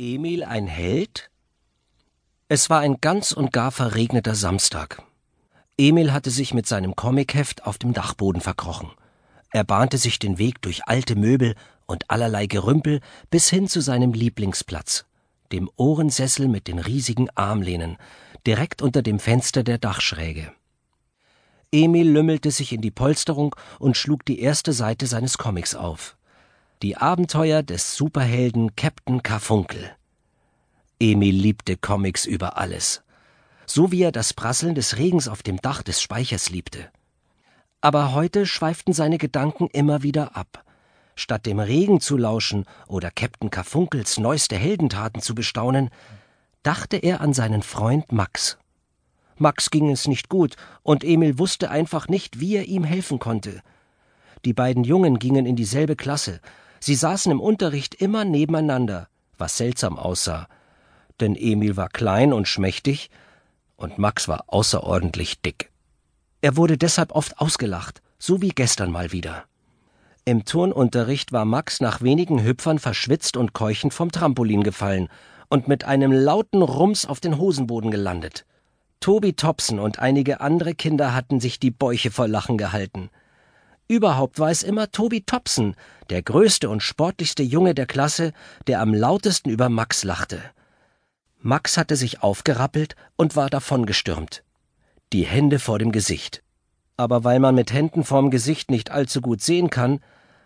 Emil ein Held? Es war ein ganz und gar verregneter Samstag. Emil hatte sich mit seinem Comicheft auf dem Dachboden verkrochen. Er bahnte sich den Weg durch alte Möbel und allerlei Gerümpel bis hin zu seinem Lieblingsplatz, dem Ohrensessel mit den riesigen Armlehnen, direkt unter dem Fenster der Dachschräge. Emil lümmelte sich in die Polsterung und schlug die erste Seite seines Comics auf. Die Abenteuer des Superhelden Captain Karfunkel. Emil liebte Comics über alles. So wie er das Prasseln des Regens auf dem Dach des Speichers liebte. Aber heute schweiften seine Gedanken immer wieder ab. Statt dem Regen zu lauschen oder Captain Karfunkels neueste Heldentaten zu bestaunen, dachte er an seinen Freund Max. Max ging es nicht gut, und Emil wusste einfach nicht, wie er ihm helfen konnte. Die beiden Jungen gingen in dieselbe Klasse, Sie saßen im Unterricht immer nebeneinander, was seltsam aussah, denn Emil war klein und schmächtig und Max war außerordentlich dick. Er wurde deshalb oft ausgelacht, so wie gestern mal wieder. Im Turnunterricht war Max nach wenigen Hüpfern verschwitzt und keuchend vom Trampolin gefallen und mit einem lauten Rums auf den Hosenboden gelandet. Tobi Topsen und einige andere Kinder hatten sich die Bäuche vor Lachen gehalten. Überhaupt war es immer Tobi Topsen, der größte und sportlichste Junge der Klasse, der am lautesten über Max lachte. Max hatte sich aufgerappelt und war davongestürmt. Die Hände vor dem Gesicht. Aber weil man mit Händen vorm Gesicht nicht allzu gut sehen kann,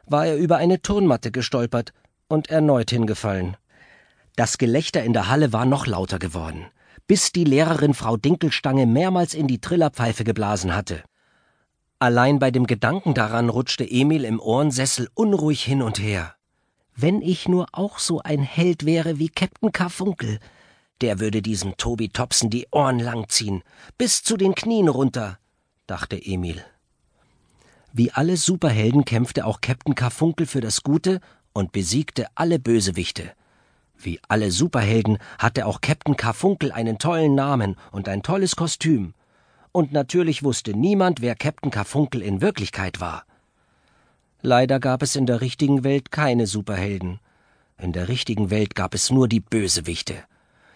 war er über eine Turnmatte gestolpert und erneut hingefallen. Das Gelächter in der Halle war noch lauter geworden, bis die Lehrerin Frau Dinkelstange mehrmals in die Trillerpfeife geblasen hatte. Allein bei dem Gedanken daran rutschte Emil im Ohrensessel unruhig hin und her. Wenn ich nur auch so ein Held wäre wie Captain Karfunkel, der würde diesem Tobi Topsen die Ohren langziehen, bis zu den Knien runter, dachte Emil. Wie alle Superhelden kämpfte auch Captain Karfunkel für das Gute und besiegte alle Bösewichte. Wie alle Superhelden hatte auch Captain Karfunkel einen tollen Namen und ein tolles Kostüm und natürlich wusste niemand, wer Captain Karfunkel in Wirklichkeit war. Leider gab es in der richtigen Welt keine Superhelden. In der richtigen Welt gab es nur die Bösewichte.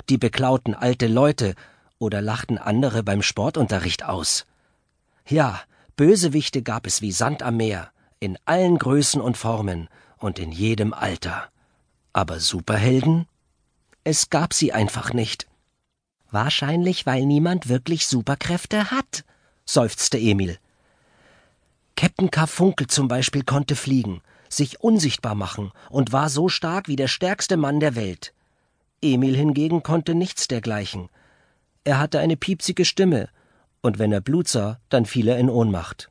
Die beklauten alte Leute oder lachten andere beim Sportunterricht aus. Ja, Bösewichte gab es wie Sand am Meer, in allen Größen und Formen und in jedem Alter. Aber Superhelden? Es gab sie einfach nicht. Wahrscheinlich, weil niemand wirklich Superkräfte hat, seufzte Emil. Captain Karfunkel zum Beispiel konnte fliegen, sich unsichtbar machen und war so stark wie der stärkste Mann der Welt. Emil hingegen konnte nichts dergleichen. Er hatte eine piepsige Stimme, und wenn er Blut sah, dann fiel er in Ohnmacht.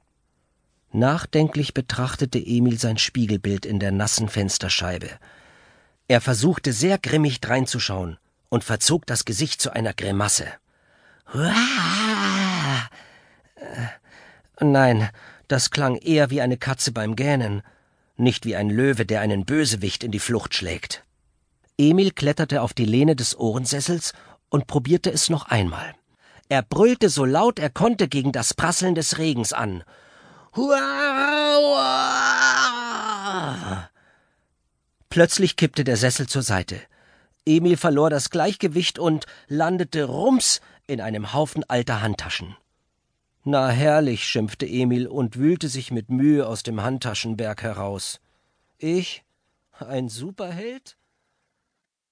Nachdenklich betrachtete Emil sein Spiegelbild in der nassen Fensterscheibe. Er versuchte sehr grimmig dreinzuschauen, und verzog das Gesicht zu einer Grimasse. Uah! Nein, das klang eher wie eine Katze beim Gähnen, nicht wie ein Löwe, der einen Bösewicht in die Flucht schlägt. Emil kletterte auf die Lehne des Ohrensessels und probierte es noch einmal. Er brüllte so laut er konnte gegen das Prasseln des Regens an. Huah! Plötzlich kippte der Sessel zur Seite. Emil verlor das Gleichgewicht und landete rums in einem Haufen alter Handtaschen. Na herrlich, schimpfte Emil und wühlte sich mit Mühe aus dem Handtaschenberg heraus. Ich? Ein Superheld?